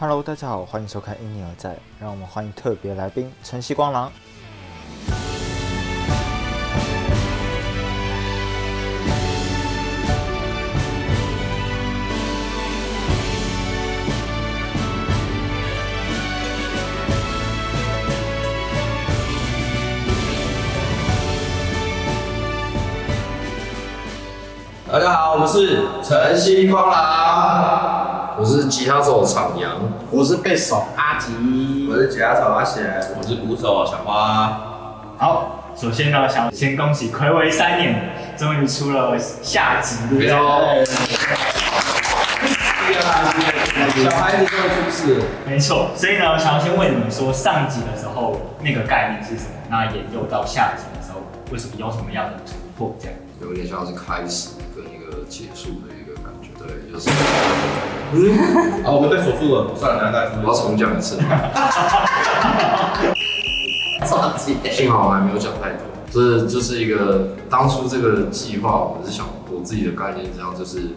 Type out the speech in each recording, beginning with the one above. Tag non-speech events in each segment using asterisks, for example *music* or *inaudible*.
Hello，大家好，欢迎收看《因你而在》，让我们欢迎特别来宾晨曦光廊。大家好，我们是晨曦光廊，我是吉他手厂阳，我是贝手阿吉，我是吉他手阿贤，我是鼓手小花。好，首先呢，想先恭喜暌违三年，终于出了下集，对不对？小孩子终于出世了，没错。所以呢，想要先问你们说，上集的时候那个概念是什么？那沿用到下集的时候，为什么有什么样的突破？这样？有点像是开始跟一个结束的对，就是好，我们被锁住了，算了，大家我要重讲一次。*laughs* 幸好我还没有讲太多，这就是一个当初这个计划，我是想我自己的概念这样，就是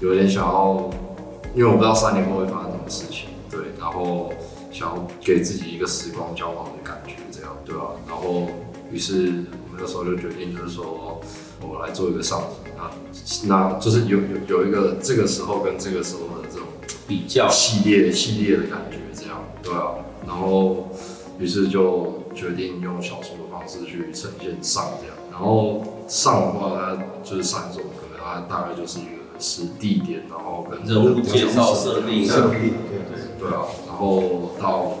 有点想要，因为我不知道三年后会发生什么事情，对，然后想要给自己一个时光交往的感觉，这样对吧？然后于是我们那时候就决定，就是说。我来做一个上集，那那就是有有有一个这个时候跟这个时候的这种比较系列系列的感觉，这样对啊，然后于是就决定用小说的方式去呈现上这样，然后上的话它就是三种，可能它大概就是一个是地点，然后跟人物介绍设定设定，对对对啊，然后到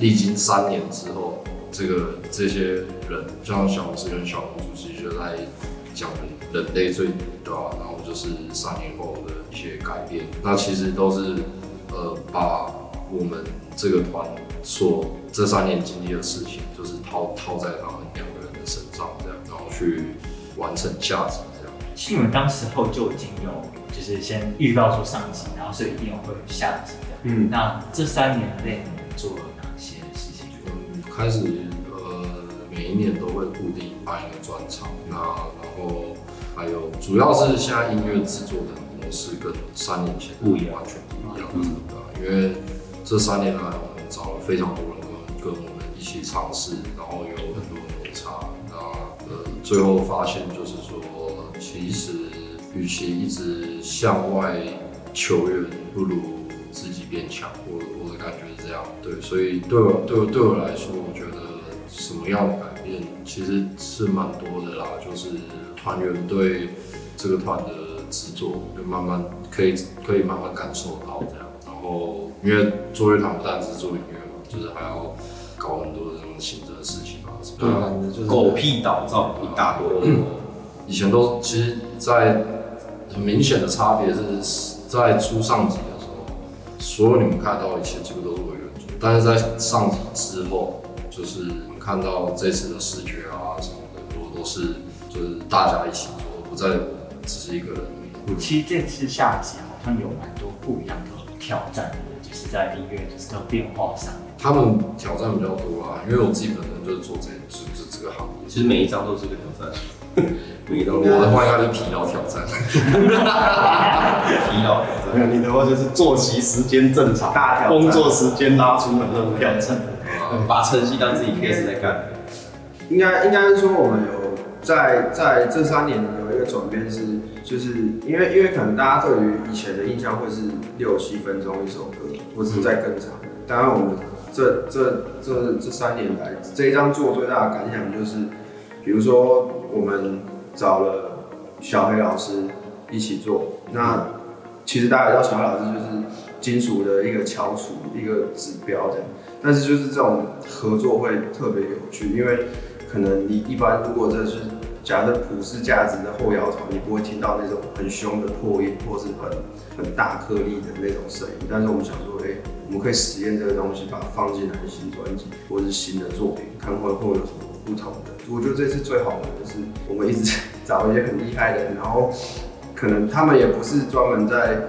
历经三年之后，这个这些人，就像小红师跟小红主席就在。讲人类最对吧？然后就是三年后的一些改变，那其实都是呃把我们这个团所这三年经历的事情，就是套套在他们两个人的身上，这样，然后去完成价值这样。你们当时候就已经有，就是先预告说上集，然后所以一定会有下集这样。嗯，那这三年内你们做了哪些事情？嗯，开始呃每一年都会固定办一个专场，那。哦还有，主要是现在音乐制作的模式跟三年前不一样，完全不一样，真的。因为这三年来，我们找了非常多人跟我们一起尝试，然后有很多摩擦。那呃，最后发现就是说，其实与其一直向外求援，不如自己变强。我我的感觉是这样，对。所以对我对我对我来说，我觉得什么样的改变其实是蛮多的啦，就是。团员对这个团的制作，就慢慢可以可以慢慢感受到这样。然后因为做乐团不单是做音乐嘛，就是还要搞很多这种行政的事情啊，对啊，就是狗屁倒灶一大堆。以前都其实，在很明显的差别是在出上集的时候，所有你们看到一切几乎都是我原著，但是在上集之后，就是你们看到这次的视觉啊什么的，很多都是。就是大家一起做，不再只是一个人。其实这次下集好像有蛮多不一样的挑战，就是在音乐的变化上。他们挑战比较多啊，因为我自己本身就是做这，就是这个行业。其实每一张都是个挑战，*laughs* 每一张我的话应该是疲劳挑战。*laughs* 疲劳挑战。没有你的话就是作息时间正常，大工作时间拉出门那种挑战。把晨曦当自己 case 在干。应该应该是说我们有。在在这三年有一个转变是，就是因为因为可能大家对于以前的印象会是六七分钟一首歌，或者再更长。当然我们这这这这三年来这一张做最大的感想就是，比如说我们找了小黑老师一起做，那其实大家知道小黑老师就是金属的一个翘楚一个指标这样，但是就是这种合作会特别有趣，因为。可能你一般如果这是假设普世价值的后摇团，你不会听到那种很凶的破音，或是很很大颗粒的那种声音。但是我们想说，哎，我们可以实验这个东西，把它放进来新专辑或者是新的作品，看会会有什么不同的。我觉得这次最好玩的是，我们一直找一些很厉害的人，然后可能他们也不是专门在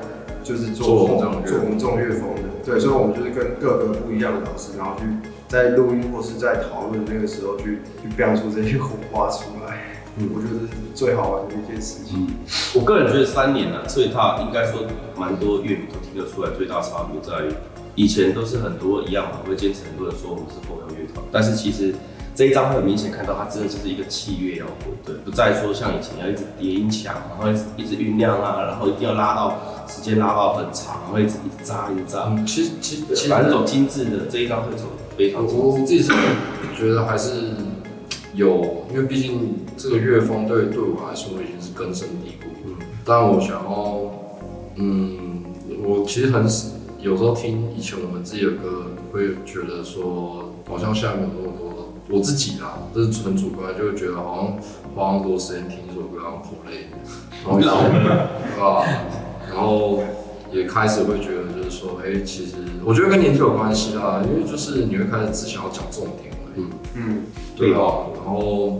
就是做做我们这种乐风的，对，所以我们就是跟各个不一样的老师，然后去。在录音或是在讨论那个时候，去去表出这些火花出来，嗯，我觉得是最好玩的一件事情。我个人觉得三年呢，最大应该说蛮多乐迷都听得出来，最大差别在于以前都是很多一样嘛，会坚持很多人说我们是后摇乐团，但是其实这一张会很明显看到它真的就是一个器乐摇滚，对，不再说像以前要一直叠音墙，然后一直一直酝酿啊，然后一定要拉到时间拉到很长，然后一直一直扎一直扎，嗯，其实其实其实反正走精致的这一张会走得非常精我我。自己是觉得还是有，因为毕竟这个乐风对对我来说已经是根深蒂固。嗯，但我想要，嗯，我其实很有时候听以前我们自己的歌，会觉得说好像现在没有那么多，我自己啦，这是纯主观，就会觉得好像花那么多时间听一首歌，好像颇累，*laughs* 然后？然后也开始会觉得，就是说，哎、其实我觉得跟年纪有关系啦，因为就是你会开始只想要讲重点而已，嗯，对啊？然后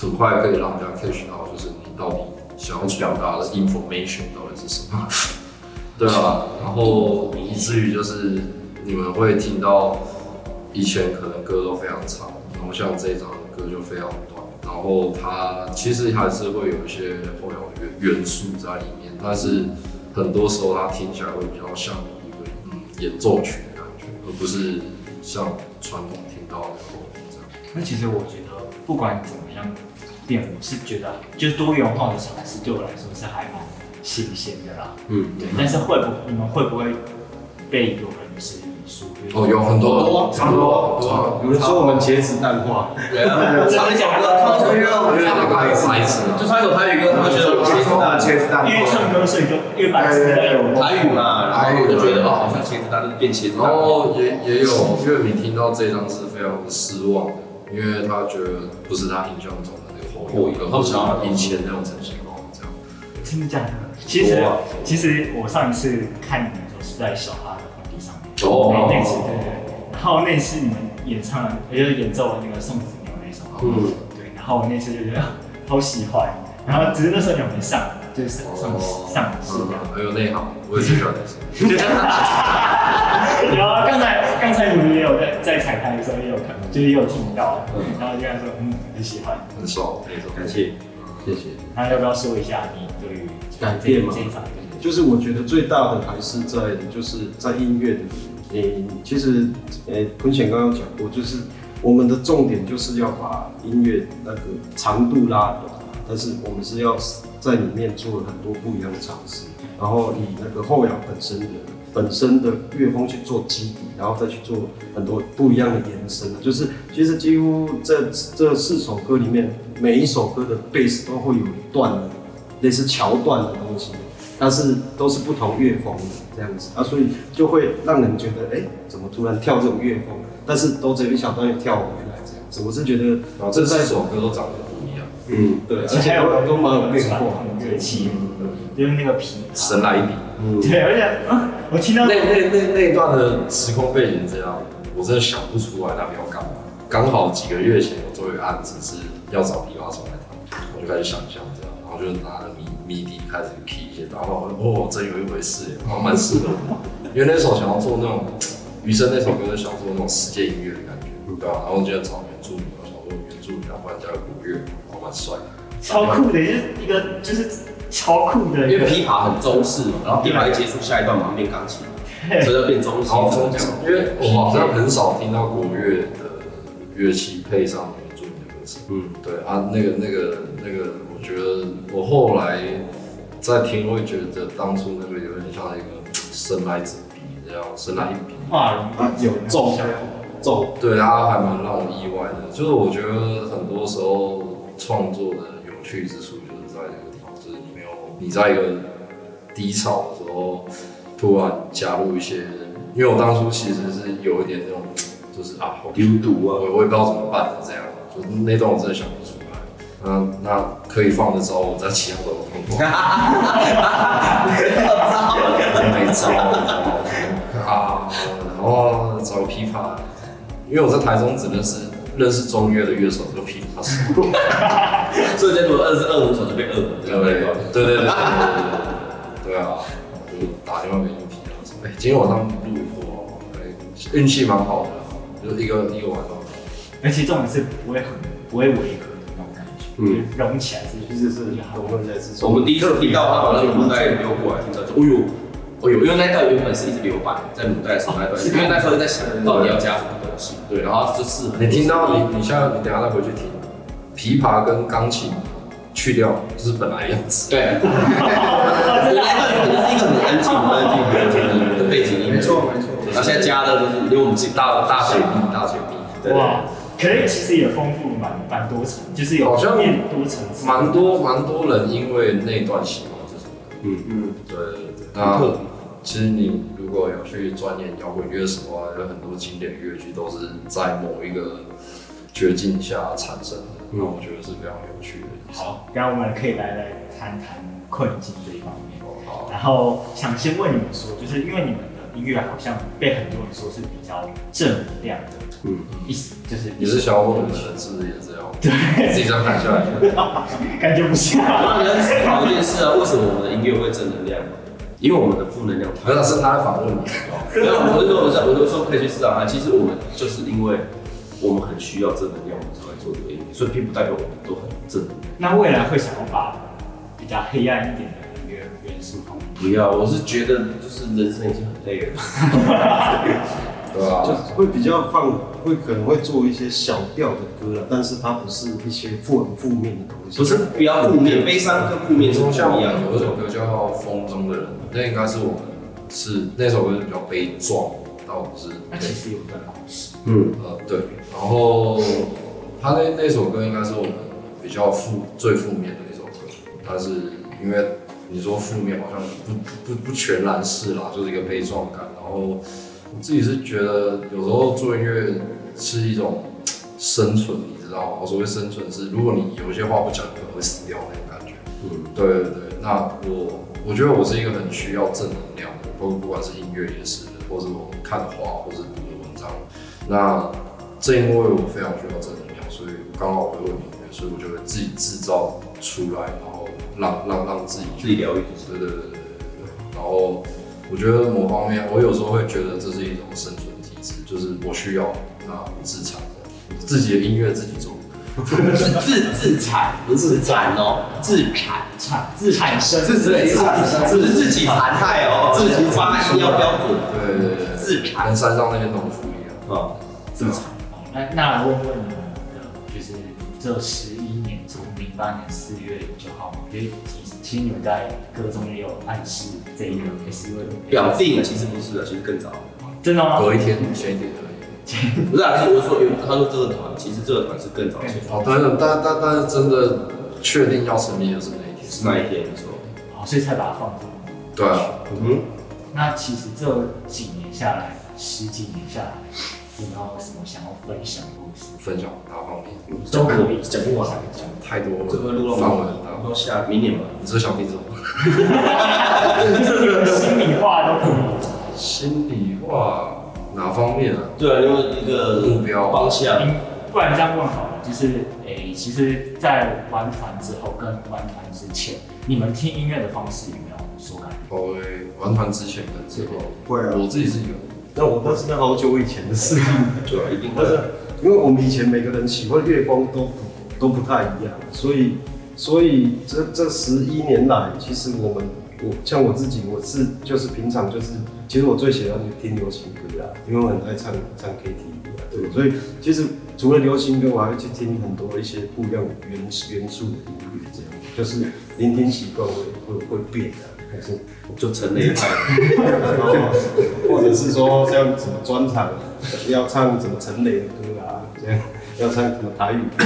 很快可以让人家 catch 到，就是你到底想要表达的 information 到底是什么，对啊？然后以至于就是你们会听到以前可能歌都非常长，然后像这一张歌就非常短，然后它其实还是会有一些后摇的元元素在里面，但是很多时候它听起来会比较像一个嗯演奏曲的感觉，而不是像传统听到的后摇这样。那其实我觉得不管怎么样变，我是觉得就是多元化的尝试对我来说是还蛮新鲜的啦。嗯，对，但是会不你们会不会被有人质疑说？哦，有很多，差不多很多啊，有人说我们茄子淡化，对啊，唱一首歌，唱一首歌，我们因为那个唱白痴啊，就唱一首台语歌，他们觉得我们茄子淡，茄子蛋因为唱歌，所以就因为白痴台语嘛，然后我就觉得哦，好像茄子蛋变茄子然蛋。后也也有乐迷听到这张是非常失望的，因为他觉得不是他印象中的那个后后摇，摇而是以前那种陈星光这样。真的假的？其实其实我上一次看你们的时候是在小哈哦那那次对对对，然后那次你们演唱，也就是演奏了那个宋子牛那首，嗯。对，然后我那次就觉得啊好喜欢，然后只是那时候你们没上，就是上上上市这样。很有内行，我也是喜欢那首。*laughs* 然后刚才刚才你们也有在在彩排的时候也有看，就是也有听到，然后就跟他说嗯很喜欢，很爽那种。感谢，谢谢。那要不要说一下你对于改变吗？这一场的就是我觉得最大的还是在就是在音乐的，诶、其实诶坤贤刚刚讲过，就是我们的重点就是要把音乐那个长度拉短，但是我们是要在里面做了很多不一样的尝试，然后以那个后摇本身的本身的乐风去做基底，然后再去做很多不一样的延伸。就是其实几乎这这四首歌里面，每一首歌的贝斯都会有一段的类似桥段的。但是都是不同乐风的这样子啊，所以就会让人觉得，哎、怎么突然跳这种乐风？但是都只有一小段又跳回来这样子，我是觉得这四首歌都长得不一样，嗯，对，而且还有都都蛮有变传化统乐器，就是那个皮。神来一笔。嗯，对，而且啊，我听到那那那那一段的时空背景这样，我真的想不出来他们要干嘛。刚好几个月前我做一个案子是要找琵琶手来弹，我就开始想象这样，然后就拿着迷迷笛开始 key 一些，然后哦，真有一回事耶，然后蛮适合的。因为那时候想要做那种余生那首歌，就想做那种世界音乐的感觉，对吧、然后我就找原住民，我想说原住民，然加个国乐，然后蛮帅的。超酷的，就是一个就是超酷的，因为琵琶很中式嘛，然后琵琶一结束，下一段马上变钢琴，*laughs* 所以就变中式。然后因为我好像很少听到国乐的乐器配上原住民的歌声。嗯，对啊，那个那个那个，我觉得我后来在听会觉得当初那个有点像一个生来之笔这样，生来一笔。画龙啊有。重重，对，他还蛮让我意外的。就是我觉得很多时候创作的有。趣之处就是在这个地方，就是你没有。你在一个低潮的时候，突然加入一些，因为我当初其实是有。一点那种，就是啊，好丢毒啊，我我也不知道怎么办这样，就是那段我真的想不那那可以放的招，我在其他都有放过。*laughs* 没招啊，然后找琵琶，因为我在台中只认识认识中乐的乐手，就琵琶手。*laughs* 所以这如果二十二五手就被二了，对不对？对对对对对对对啊！就打电话给皮他说：“哎，今天晚上录以后，哎，运气蛮好的，就一个一个晚上。而且重点是不会很不会违嗯。嗯，融起来是其实是融合在是我们第一次听到他把那个录带丢过来，听到说，哎呦，哦呦，因为那段原本是一直留白，在母带的时候那段，因为那时候在想到底要加什么东西，对，然后就是你听到你你现在你等下再回去听，琵琶跟钢琴去掉就是本来样子。对，那原本就是一个很安静、很安静、很安静的背景音乐，没错没错。然后现在加的就是因为我们自己大大水平，大解密，对。哇，可是其实也丰富蛮蛮多层，就是有好像面多层次，蛮多蛮多人因为那段喜欢这首歌。嗯嗯，对对对。那其实你如果有去钻研摇滚乐史的话，有很多经典乐剧都是在某一个绝境下产生的，那我觉得是非常有趣的。好，然后我们可以来来谈谈困境这一方面。好，然后想先问你们说，就是因为你们的音乐好像被很多人说是比较正能量的，嗯，意思就是你是想要问我们的人是不是也这样？*laughs* 对，自己这样看下来，*laughs* 感觉不像。那你要思考一件事啊，为什么我们的音乐会正能量？因为我们的负能量太可能是他在访问你。没有，我是说，我是我是说可以去思考看，其实我们就是因为我们很需要正能量，我们才会做这个音乐，所以并不代表我们都很正能量。那未来会想要把比较黑暗一点的音乐元素放不要，我是觉得就是人生已经很累了，对啊，就是会比较放，会可能会做一些小调的歌了，但是它不是一些负很负面的东西。不是比较负面，悲伤跟负面是不像我一样有一首歌叫《风中的人》，那应该是我们是那首歌是比较悲壮，但我不是。那其实有段故事，嗯，呃，对，然后他那那首歌应该是我们比较负最负面的一首歌，但是因为你说负面好像不不不不全然是啦，就是一个悲壮感。然后我自己是觉得有时候做音乐是一种生存，你知道吗？我所谓生存是，如果你有一些话不讲，可能会死掉那种感觉。嗯，对对对，那我我觉得我是一个很需要正能量的，不不管是音乐也是，或是我看的画，或是读的文章。那正因为我非常需要正能量，所以刚好我会音乐，所以我就会自己制造出来，然后让让让自己自己疗愈自己。对对对对对对。然后我觉得某方面，我有时候会觉得这是一种生存机制，就是我需要那自产的自己的音乐自己做。是自自产，不是产哦，自产产自产生自自己产，不是自己残害哦，自己发音要标准。对对对，自产跟山上那些农夫一样。啊，自产。那那来问问你们的，就是这十一年，从零八年四月九号嘛，就是其其实你们在歌中也有暗示这一个也是因为表定其实不是的，其实更早。真的吗？隔一天前一天而已。不是啊，是我说有他说这个团，其实这个团是更早前，哦，但是但但但是真的确定要成立的是那一天。是那一天没错。好，所以才把它放。对啊，嗯，那其实这几年下来，十几年下来，有没有什么想要分享？分享哪方面？都可以，讲不完讲太多这个录了，了范围很大。下明年吧。你是想听什么？就是心里话都可以。心里话哪方面啊？对啊，因为一个目标方向，嗯不然这样问好了，就是诶、其实，在玩团之后跟玩团之前，你们听音乐的方式有没有所改变？我会玩团之前跟之后，会啊，我自己是有。但我那是那好久以前的事情，对啊，一定会因为我们以前每个人喜欢乐风都不都不太一样，所以所以这这十一年来，其实我们我像我自己，我是就是平常就是，其实我最喜欢听流行歌啦，因为我很爱唱唱 KTV 啊，对，所以其实除了流行歌，我还会去听很多一些不一样元元素的音乐，这样就是聆听习惯会会会变的，还是就成那一派。*laughs* 或者是说像什么专场要唱什么陈雷的歌啊，这样要唱什么台语歌，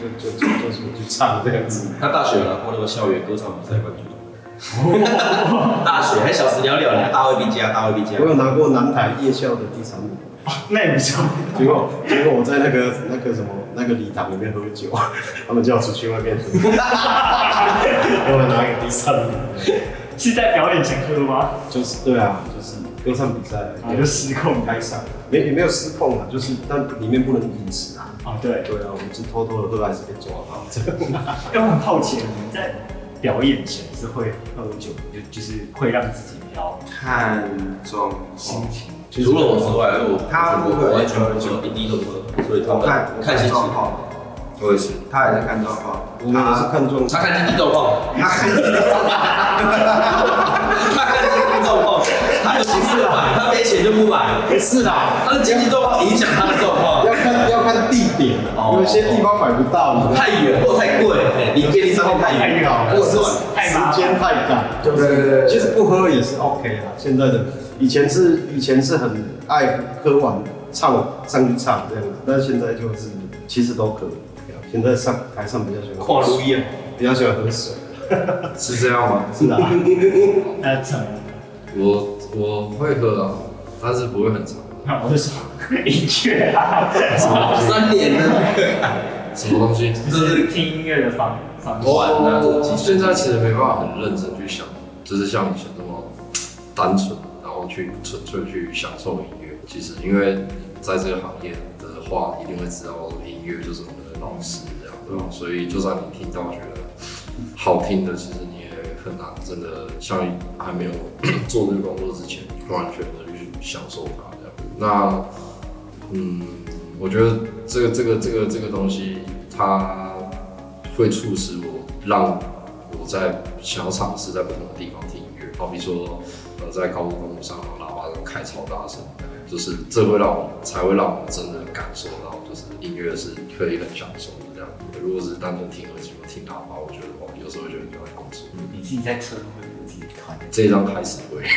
就就就就就是我去唱这样子。他大学有拿过那个校园歌唱比赛冠军。*laughs* 大学还小时了了，你大卫 B 加大卫 B 加我。有拿过南台夜校的第三名，那也不错。结果结果我在那个那个什么那个礼堂里面喝酒，*laughs* 他们叫我出去外面喝，给 *laughs* 我拿一个第三名，是在表演前喝吗？就是对啊，就是歌唱比赛也，就失控开上，没也没有失控啊，就是但里面不能饮食啊。啊，对。对啊，我们是偷偷的喝还是被抓到？因 *laughs* 为我很好奇，你们在表演前是会喝酒，就就是会让自己比较看状况，心情。除了我之外，我他我我完全不喝，一滴都不喝，所以他看看心情。状况，我也是。他也是看状况，我们也是看状他看经济状况，他看他看经济状况，他有钱就买，他没钱就不买。是啦，他的经济状况影响他的状况，要看要看地点，哦有些地方买不到，太远或太贵，哎，离便利商店太远，或者是太时间太赶，就对对对是其实不喝也是 OK 啦。现在的以前是以前是很爱喝完唱上去唱这样子，但是现在就是其实都可以。现在上台上比较喜欢跨路宴，比较喜欢喝水，*laughs* 是这样吗？*laughs* 是的。那怎么？我我会喝啊，但是不会很长。那我就说音乐啊，三年呢，*laughs* 什么东西？就是听音乐的方方式。现在其实没办法很认真去想，就是像以前那么单纯，然后去纯粹去享受音乐。其实因为在这个行业的话，一定会知道音乐就是我们的老师这样，对吧？所以就算你听到觉得好听的，其实你也很难真的像还没有做这个工作之前，完全的去享受它这样。那嗯，我觉得这个这个这个这个东西，它会促使我让我在想要尝试在不同的地方听音乐，好比说在高速公路上喇叭都开超大声，就是这会让我才会让我们真的感受到，就是音乐是可以很享受的这样。如果只是单纯听耳机或听喇叭，我觉得哦，有时候会觉得比较工作。你自己在车会不会自己看？这一张开始会。*laughs*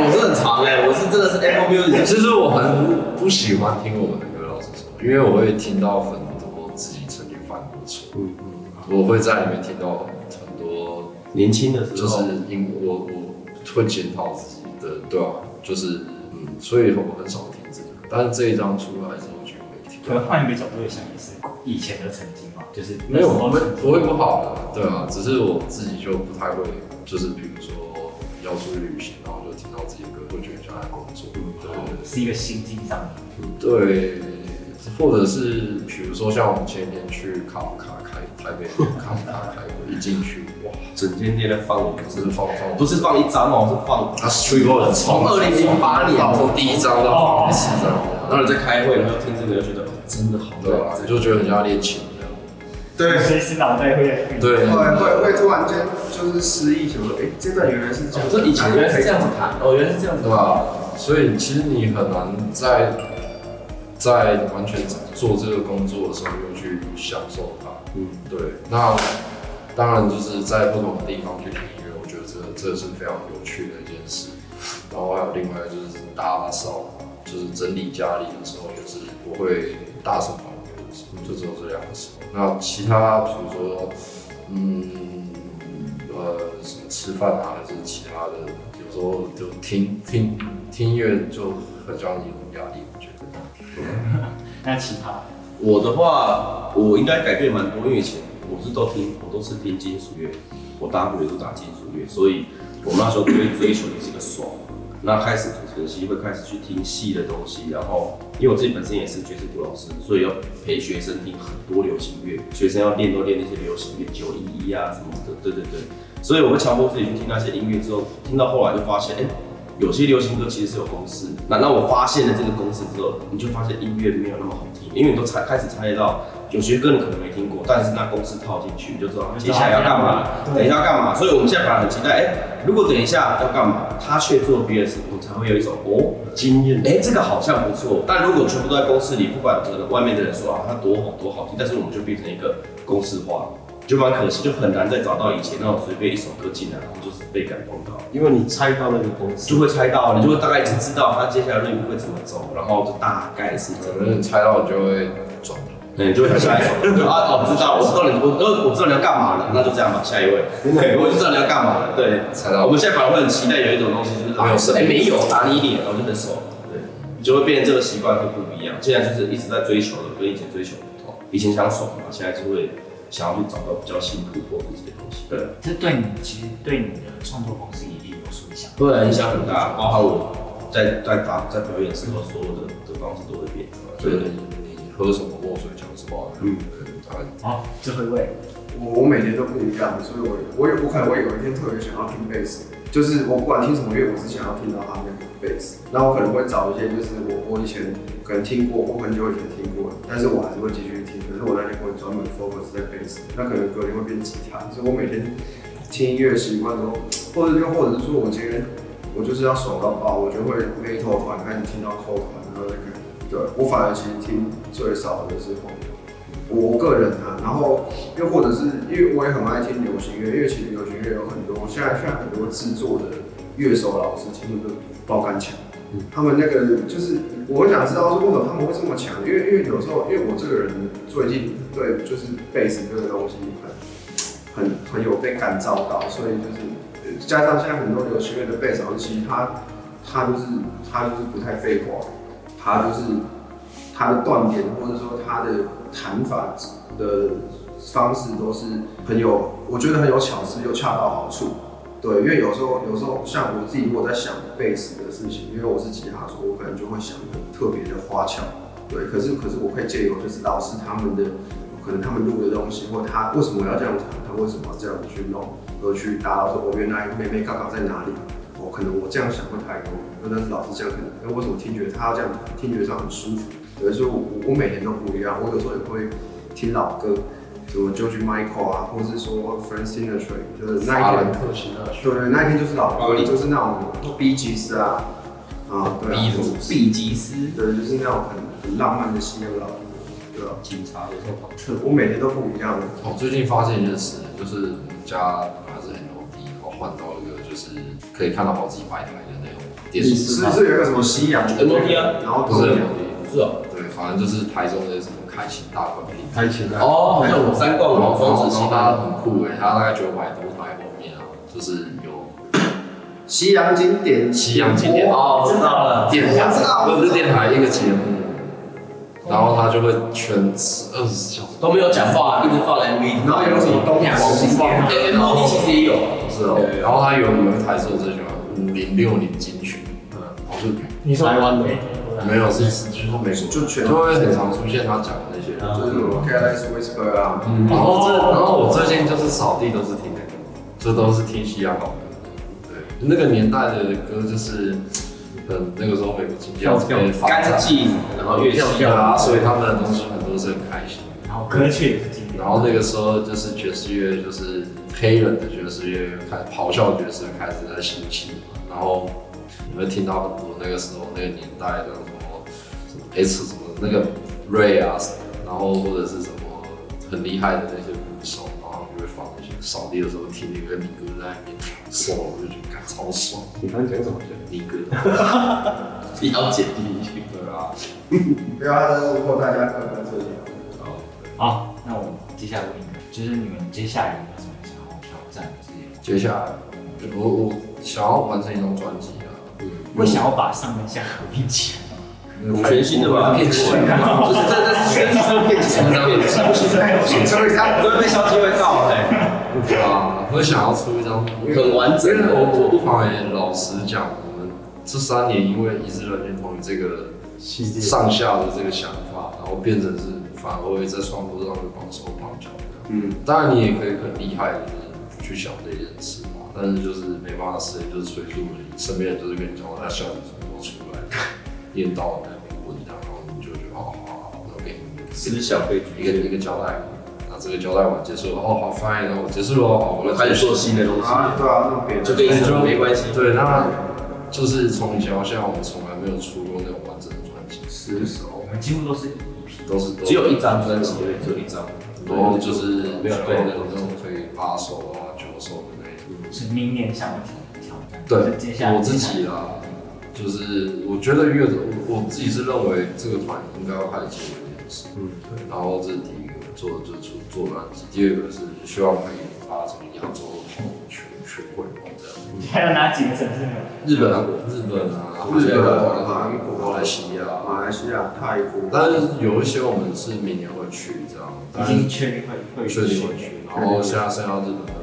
我是很长哎，我是真的是 Apple Music，其实我很不喜欢听我们的歌，老实说，因为我会听到很多自己曾经犯过的错，嗯嗯我会在里面听到很多，年轻的时候就，是因我我会检讨自己的，对啊，就是嗯，所以我很少听这个，但是这一张出来之后就会听可能换一个角度想，也是以前的曾经嘛，就是没有，不会那时候不会不好的，对啊，只是我自己就不太会，就是比如说要出去旅行，然后就听到自己的歌，会觉得像在工作，对。是一个心境上的。对，或者是比如说像我们前天去卡夫卡开台北卡夫卡开会，一进去 *laughs* 哇，整间店在放我们真是放放不是放一张哦，是放啊，Street Boys 从二零零八年从第一张到放第四张，然后你在开会，然后听这个，就觉得哦真的好对吧？认真就觉得很像练琴这样。对，随时脑袋会对，会会会突然间就是失忆，想说，哎，这段原来是这样，这以前原来是这样子弹，哦，原来是这样子对吧？所以其实你很难在在完全做这个工作的时候又去享受它。嗯，对，那当然就是在不同的地方去听音乐，我觉得这这是非常有趣的一件事。然后还有另外就是打扫，就是整理家里的时候，也是我会大声放音乐的时候，就只有这两个时候。那其他比如说，嗯，呃，什么吃饭啊，还是其他的，有时候就听听听音乐就很像一种压力，我觉得。*laughs* 那其他我的话，我应该改变蛮多，因为以前我是都听，我都是听金属乐，我打鼓也都打金属乐，所以我们那时候追追求的是个爽。那开始主持人系会开始去听戏的东西，然后因为我自己本身也是爵士鼓老师，所以要陪学生听很多流行乐，学生要练都练那些流行乐，九一一啊什么的，对对对。所以我会强迫自己去听那些音乐之后，听到后来就发现，哎、有些流行歌其实是有公式。那那我发现了这个公式之后，你就发现音乐没有那么好听，因为你都猜开始猜到，有些歌你可能没听过，但是那公式套进去，你就知道接下来要干嘛，等一下要干嘛。所以我们现在反而很期待，哎、如果等一下要干嘛，他却做别的事，我们才会有一种哦经验哎、这个好像不错。但如果全部都在公式里，不管可能外面的人说啊，他多好多好听，但是我们就变成一个公式化，就蛮可惜，就很难再找到以前那种随便一首歌进来，然后就是被感动到，因为你猜到那个公司，就会猜到，你就会大概已经知道他接下来路会怎么走，然后就大概是怎么样。你猜到你就会转头。对，就会想下一首，就啊，哦，知道，我知道你，我我我知道你要干嘛了，那就这样吧，下一位，对，我就知道你要干嘛了，对，猜到。我们现在反而会很期待有一种东西，就是没有声哎，没有打你脸，然后就很爽，对，你就会变成这个习惯会不一样。现在就是一直在追求的，跟以前追求不同。以前想爽嘛，现在就会想要去找到比较新突破自己的东西。对，这对你其实对你的创作方式一定有所影响。对，影响很大，包括我在在打在表演时候，所有的的方式都会变。所以你你喝什么墨水讲什么，嗯，大概哦，这会味。我我每年都不一样，所以我我有我可能会有一天特别想要听贝斯，就是我不管听什么乐，我只想要听到他那个贝斯。那我可能会找一些就是我我以前可能听过，我很久以前听过，但是我还是会继续听。可是我那天会专门 focus 在贝斯，那可能隔天会变吉他。所以我每天听音乐习惯都，或者又或者是说我今天我就是要爽到爆，我就会 metal 团开始听到 c o 团，然后那个，对我反而其实听最少的是后面。我个人啊，然后又或者是因为我也很爱听流行乐，因为其实流行乐有很多，现在现在很多制作的乐手老师其实都爆肝强，他们那个就是我想知道是为什么他们会这么强，因为因为有时候因为我这个人最近对就是贝斯这个东西很很很有被感召到，所以就是加上现在很多流行乐的贝斯老师，其实他他就是他就是不太废话，他就是他的断点或者说他的。弹法的方式都是很有，我觉得很有巧思又恰到好处。对，因为有时候有时候像我自己如果在想贝斯的事情，因为我是吉他手，我可能就会想的特别的花俏。对，可是可是我可以借由就是老师他们的可能他们录的东西，或他为什么要这样弹，他为什么要这样去弄，而去达到说我原来妹妹刚刚在哪里？我可能我这样想会太多，但是老师这样可能，那为什么听觉他要这样，听觉上很舒服？有时候我我每天都不一样，我有时候也会听老歌，什么 George Michael 啊，或者是说 Frank Sinatra，就是那一天，对对，那一天就是老歌，就是那种 B G 斯啊，啊对啊，B G 斯，对，就是那种很很浪漫的西洋老歌，对啊？警察有时候跑车，我每天都不一样。我最近发现一件事，就是我们家还是很牛逼，我换到一个就是可以看到好几百台的那种电视，是不是有一个什么西洋 M O D 啊？然后不是 O D，是哦。反正就是台中的什么开心大冠品，开心的哦，还有三冠王双子星，他很酷哎，他大概九百多台后面啊，就是有西洋经典，西洋经典哦，知道了，电台，不是电台一个节目，然后他就会全二十四小时。都没有讲话，一直放 MV，然后有什么东亚黄金电，M O D 其实也有，是哦，然后他有有一台是我最喜欢五零六零金曲，嗯，我是。你台湾的。没有，是是就是美国，就全就会很常出现他讲就是什么 Careless Whisper 啊。然后这，然后我最近就是扫地都是听那个，这都是听西洋老歌。对，那个年代的歌就是，嗯，那个时候美国经济很干净，然后越跳跳啊，所以他们的东西很多是很开心。然后歌曲也是经典。然后那个时候就是爵士乐，就是黑人的爵士乐开咆哮爵士开始在兴起，然后。你会听到很多那个时候那个年代的什么什么 S 什么那个 Ray 啊，然后或者是什么很厉害的那些鼓手，然后就会放那些扫地的时候听那个尼哥在那边唱，我就觉得超爽。你刚讲什么？尼哥，比较简历去，对啊。不要再问过大家刚刚这些。好，那我们接下来问一个，就是你们接下来有什么想要挑战的？接下来，我我想要完成一张专辑。啊。我想要把上跟下合并起来，全新的吧？变起来，就是这这是全新的变起来，变起来，所以他准备消机会到了，啊，会想要出一张很完整的。我我不妨也老实讲，我们这三年因为一直软件同于这个上下的这个想法，然后变成是反而会在创作上会绑手绑脚的。嗯，当然你也可以很厉害的去想这件事嘛。但是就是没办法实现，就是随处而已。身边人就是跟你讲，他笑你什么都出来，念到那边问他，然后你就觉得好好好，我给你思想被一个一个交代，那这个交代完结束了，哦好 fine，然后结束了，好，我开始做新的东西。啊，对啊，那别就跟没关系。对，那就是从以前到现在，我们从来没有出过那种完整的专辑，是我们几乎都是都是只有一张专辑，对只有一张，然后就是没有对那种可以八首啊九首的那种。是明年想要挑战。对，接下来我自己啦，就是我觉得乐者，我我自己是认为这个团应该要开始做这件事。嗯，对。然后这是第一个做，就是出做专辑。第二个是希望可以发成亚洲全全会这样。还有哪几个城市呢？日本、日本啊，日本、韩国、马来西亚、马来西亚、泰国。但是有一些我们是明年会去这样，已经确定会会确定会去。然后现在剩下日本。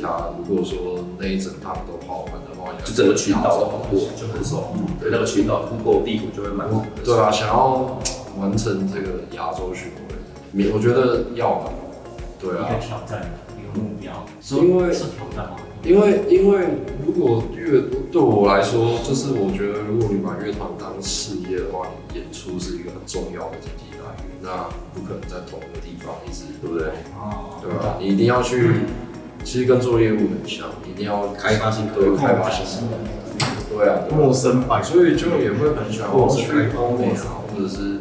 他如果说那一整趟都跑完的话，就整个群岛都跑过，就很爽。对，那个群岛不够地图就会满。对啊，想要完成这个亚洲巡回，我觉得要。对啊。一个挑战，一个目标。因为是挑战吗？因为因为如果乐对我来说，就是我觉得如果你把乐团当事业的话，你演出是一个很重要的经济来源，那不可能在同一个地方一直，对不对？哦，对吧？你一定要去，其实跟做业务很像，一定要开发性客对户，开发新的，对啊，对啊陌生版，所以就也会很喜欢我去欧美啊，或者是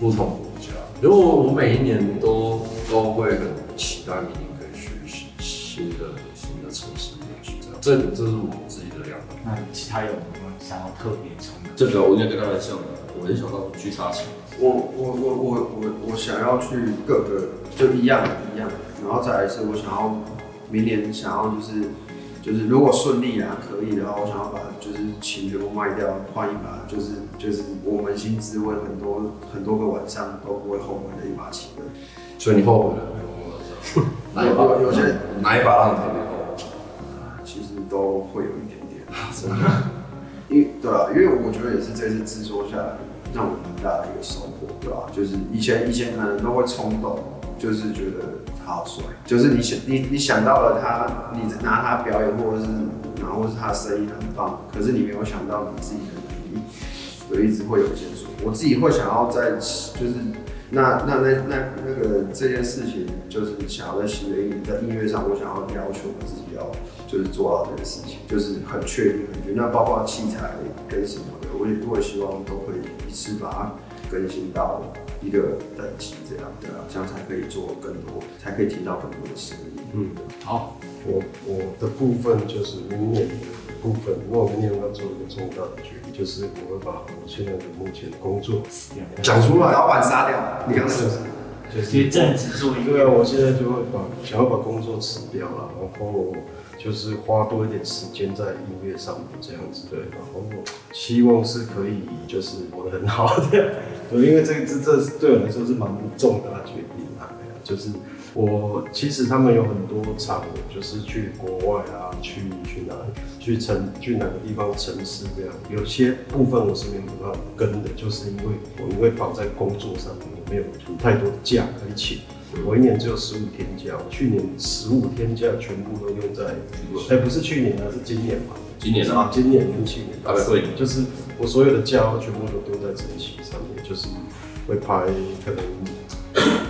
不同国家。如果我每一年都都会很期待明年可以去新新的新的城市里面去，这样，这这是我自己的两个。那其他有没有想要特别冲的？这个我应该跟他们像的，我很想到去插旗。我我我我我我想要去各个就一样一样，然后再来是我想要明年想要就是就是如果顺利啊可以的话，我想要把就是琴全部卖掉，换一把就是就是我扪心自问很多很多个晚上都不会后悔的一把琴。所以你后悔了？哪一把？有有些哪一把让你特别后悔？其实都会有一点点，真的。因为对啊，因为我觉得也是这次制作下来让我很大的一个收获，对吧、就是以前以前可能都会冲动，就是觉得他好帅，就是你想你你想到了他，你拿他表演，或者是然后是他声音很棒，可是你没有想到你自己的能力，有一直会有一些说，我自己会想要在就是那那那那那个这件事情，就是想要在新的一年在音乐上，我想要要求我自己要就是做到这件事情，就是很确定很确定。那包括器材跟什么的，我也我也希望都可以一次把它更新到一个等级，这样对啊，这样才可以做更多，才可以听到更多的声音。嗯，好，我我的部分就是明年的部分，因为我明年要做一个重大的决定，就是我会把我现在的目前的工作讲出来，老板杀掉，你刚是就是其实正职做一对啊，个，我现在就会把想要把工作辞掉了，然后就是花多一点时间在音乐上面这样子，对，然后我希望是可以就是活得很好这样，*laughs* 对，因为这个这这对我来说是蛮重大的决定啊，就是我其实他们有很多场，就是去国外啊，去去哪，去城去哪个地方城市这样，有些部分我是没有办法跟的，就是因为我因为绑在工作上面，我没有太多的假可以请。我一年只有十五天假，我去年十五天假全部都用在，哎、不是去年啊，是今年嘛。今年啊，今年跟去年。大概会就是我所有的假全部都丢在这一期上面，就是会排可能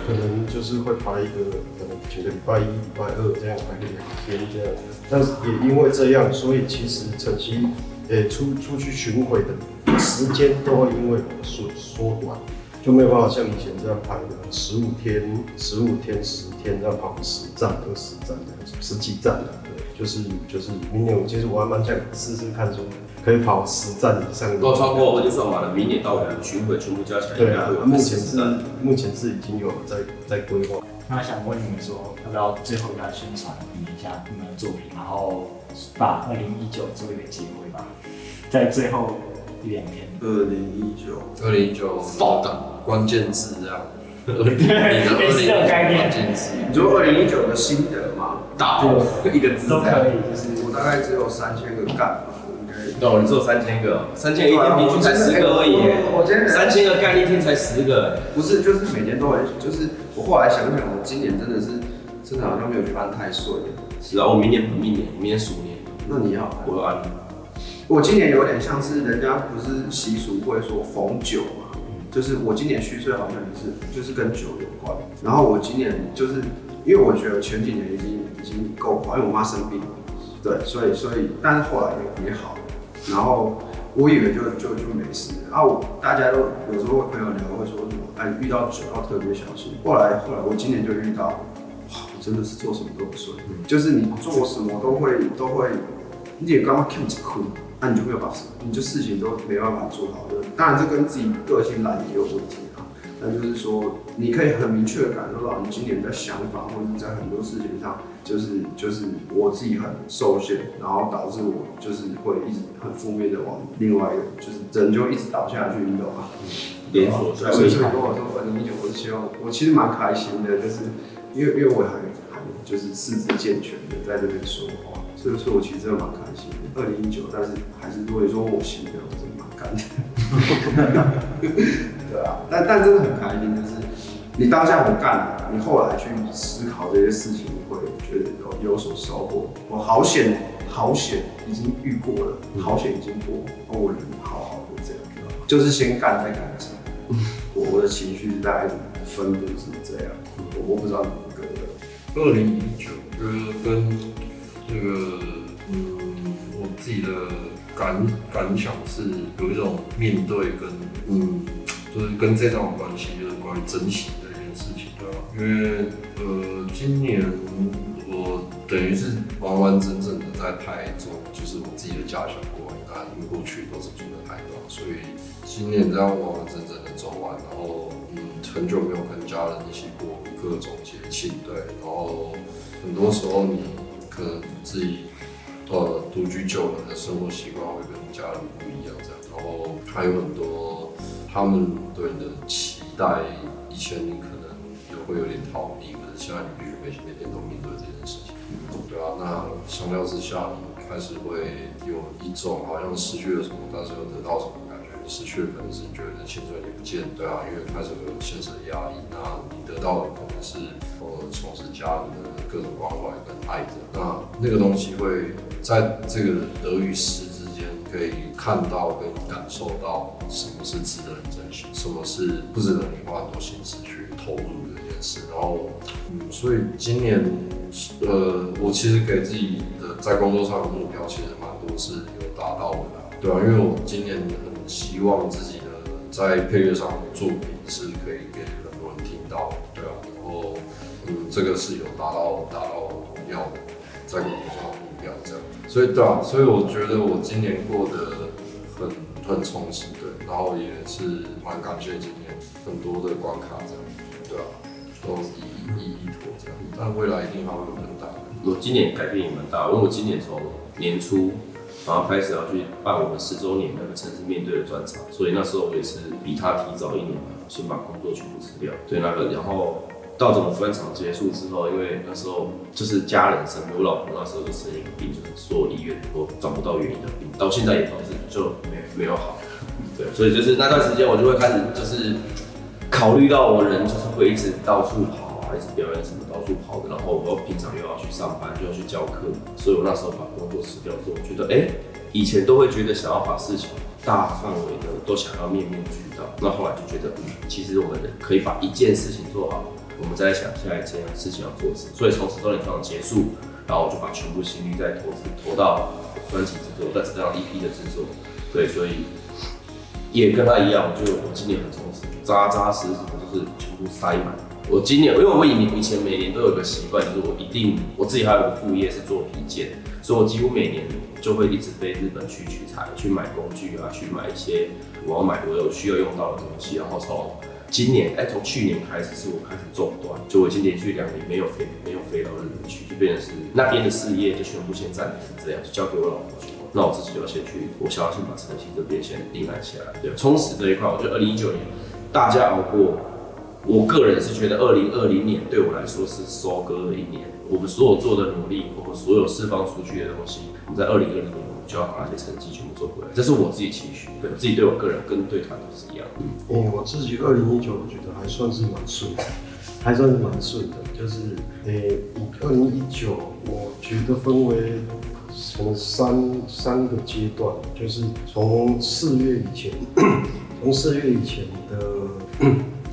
可能就是会排一个可能几个礼拜一、礼拜二这样排个两天这样，但是也因为这样，所以其实晨曦呃出出去巡回的时间都会因为缩缩短。就没有办法像以前这样排的十五天、十五天、十天这样跑十站、二十站这样子，十几站的，对，就是就是明年我其实我还蛮想试试看说可以跑十站以上的。如果超过我就算完了，明年到我们巡回全部加起来应对啊该会有，目前是。目前是已经有在在规划。那想问你们说，要不要最后要宣传一下你们的作品，然后把二零一九做一个结尾吧，在最后一两天。二零一九，二零一九爆档关键字这样，*laughs* 你的二类似这种概念关键字，你说二零一九的心得吗？大一个字都可。以，就是我大概只有三千个干吧，应该。哦，你只有三千个，三千个一天平均才十个而已。我今天三千个干一天才十个，不是，就是每年都很，就是我后来想想，我今年真的是真的好像没有翻太岁。是啊，我明年本命年，明年鼠年，那你要，我按我今年有点像是人家不是习俗会说逢九嘛，就是我今年虚岁好像也是就是跟酒有关。然后我今年就是因为我觉得前几年已经已经够好，因为我妈生病了，对，所以所以但是后来也也好。了。然后我以为就就就没事了。啊，我大家都有时候朋友聊会说什么，哎，遇到酒要特别小心。后来后来我今年就遇到，哇，我真的是做什么都不顺，就是你做什么都会都会，你也刚刚看几哭，那、你就没有把你就事情都没办法做好的。当然这跟自己个性懒也有问题啊，那就是说你可以很明确的感受到你今年在想法或者在很多事情上，就是就是我自己很受限，然后导致我就是会一直很负面的往另外一个就是人就一直倒下去，你懂吗？*laughs* 连锁对，所以所以跟我说二零一九，我是希望我其实蛮开心的，就是因为因为我还还就是四肢健全的在这边说话，所以说我其实真的蛮开心的。二零一九，但是还是如果你说我心的，我真的蛮干的。*laughs* 对啊，但但真的很开心，就是你当下不干，你后来去思考这些事情，你会觉得有有所收获。我好险，好险已经遇过了，好险已经过，哦我人好好的这样，就是先干再感伤。我我的情绪大概分布是这样，我我不知道你们各位。二零一九，我觉得跟这个，嗯，我自己的感感想是有一种面对跟，嗯，就是跟这段关系，就是关于珍惜的一件事情，对吧？因为，呃，今年我等于是完完整整的在台中，就是我自己的家乡过完，那因为过去都是住在台东，所以今年这样完完整整的走完，然后，嗯，很久没有跟家人一起过各种节庆，对，然后很多时候你可能自己呃独居久了的生活习惯会跟家人不一样，这样，然后还有很多他们对你的期待，以前你可能也会有点逃避，可是现在你必须每每天都面对这件事情，对啊，那相较之下，你开始会有一种好像失去了什么，但是又得到什么。失去了可能是你觉得薪水你不见，对啊，因为开始会有现实的压力，那你得到的可能是呃从事家人的各种关怀跟爱的，那那个东西会在这个得与失之间，可以看到跟感受到什么是值得你珍惜，什么是不值得你花很多心思去投入这件事。然后，嗯，所以今年，呃，我其实给自己的在工作上的目标，其实蛮多是有达到的，对啊，因为我今年希望自己的在配乐上的作品是可以给很多人听到，对啊，然后，嗯，这个是有达到达到我要在工作上的目标这样，所以对啊，所以我觉得我今年过得很很充实，对，然后也是蛮感谢今年很多的关卡这样，对啊，都一一一妥这样，但未来一定还会有更大的。我今年改变也蛮大，因为我今年从年初，然后开始要去办我们十周年那个城市面对的专场，所以那时候我也是比他提早一年嘛，先把工作全部辞掉，对那个，然后到整个专场结束之后，因为那时候就是家人生病，我老婆那时候就生一个病，就是所有医院都找不到原因的病，到现在也都是就没没有好，对，所以就是那段时间我就会开始就是考虑到我人就是会一直到处跑啊，一直表演什么到处跑的，然后我平常又要去上班，又要去教课，所以我那时候把工作辞掉之后，我觉得哎、以前都会觉得想要把事情大范围的都想要面面俱到，那后来就觉得，其实我们可以把一件事情做好，我们再想下一件事情要做什么。所以从此周年专场结束，然后我就把全部心力在投资投到专辑制作，在这张 EP 的制作。对，所以也跟他一样，就我今年很充实，扎扎实实的就是全部塞满。我今年，因为我以以前每年都有个习惯，就是我一定我自己还有个副业是做皮件，所以我几乎每年就会一直飞日本去取材，去买工具啊，去买一些我要买我有需要用到的东西，然后从今年哎，从去年开始是我开始中断，就我已经连续两年没有飞没有飞到日本去，就变成是那边的事业就全部先暂停这样，就交给我老婆去。那我自己就要先去，我想要先把晨曦这边先定案下来。对，充实这一块，我觉得二零一九年大家熬过，我个人是觉得二零二零年对我来说是收割的一年。我们所有做的努力，我们所有释放出去的东西，我们在二零二零年我们就要把那些成绩全部做回来。这是我自己期许，对自己对我个人跟对团都是一样。嗯，嗯，我自己二零一九我觉得还算是蛮顺的，*laughs* 还算是蛮顺的。就是，诶、二零一九我觉得分为从三三个阶段，就是从四月以前，*coughs* 从四月以前的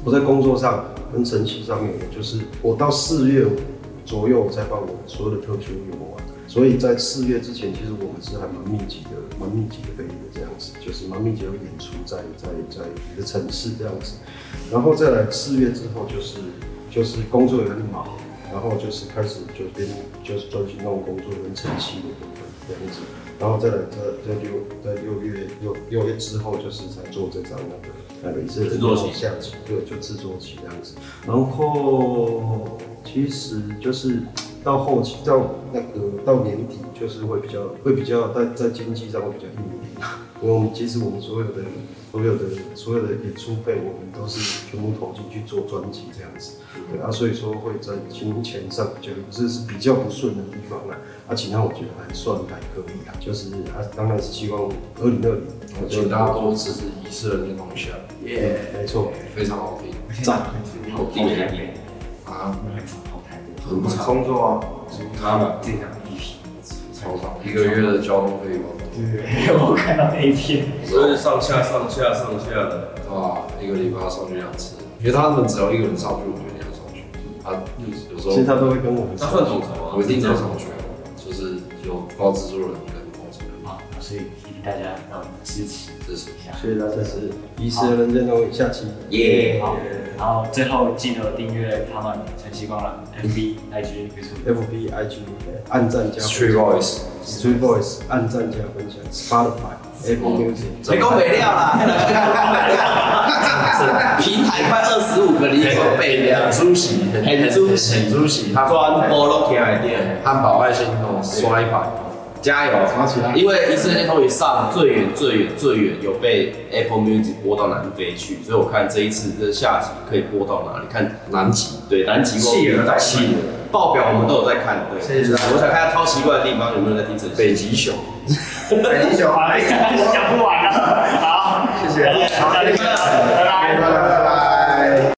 我在工作上跟晨曦上面，我就是我到四月左右才把我所有的特训用完。所以在四月之前，其实我们是还蛮密集的，蛮密集的飞的这样子，就是蛮密集的演出在在在一个城市这样子，然后再来四月之后就是就是工作也很忙，然后就是开始就边就是专心弄工作跟晨曦的部分这样子，然后再来在在六在六月六六月之后就是在做这张那个那个是制作期对，就制作期这样子，然后其实就是到后期到那个到年底，就是会比较会比较在在经济上会比较硬一点，因为我们其实我们所有的所有的所有的演出费，我们都是全部投进去做专辑这样子，对啊，所以说会在金钱上比较这是比较不顺的地方啦，啊，其他我觉得还算还可以啊，就是啊，当然是希望二零二零，请得大家多支持仪式的那种下，耶，没错，非常好听赞，好定的一点。啊。好太多。很工作啊，他们这场 EP，超长，一个月的交通费用，*laughs* 对，我看到那一篇，所以上下上下上下的，哇，一个礼拜要上去两次，因为他们只要一个人上去，我就一定要上去。他有时候其实他都会跟我们他算统筹啊，我一定要上去，就是有包资助人跟工程人啊，所以大家要支持支持。一下。谢谢大家，是遗失的人间东下期耶好，然后最后记得订阅他们晨曦光了 MV、IG、YouTube。FB IG 按赞加 Street Voice，Street Voice 按赞加分享。Spotify Apple Music 没工没料啦，平台快二十五个，你有备料，很出席，很很出席很出席，他专播都起来点，汉堡爱心哦，刷一排，加油！吵起来因为一次天通一上最远最远最远有被 Apple Music 播到南非去，所以我看这一次这下集可以播到哪里？看南极，对南极企鹅在企鹅报表我们都有在看，对。谢谢我想看下超奇怪的地方有没有人在听这北极熊，北极熊，好，*laughs* 讲不完了。好，谢谢，好，下次见，拜拜。拜拜。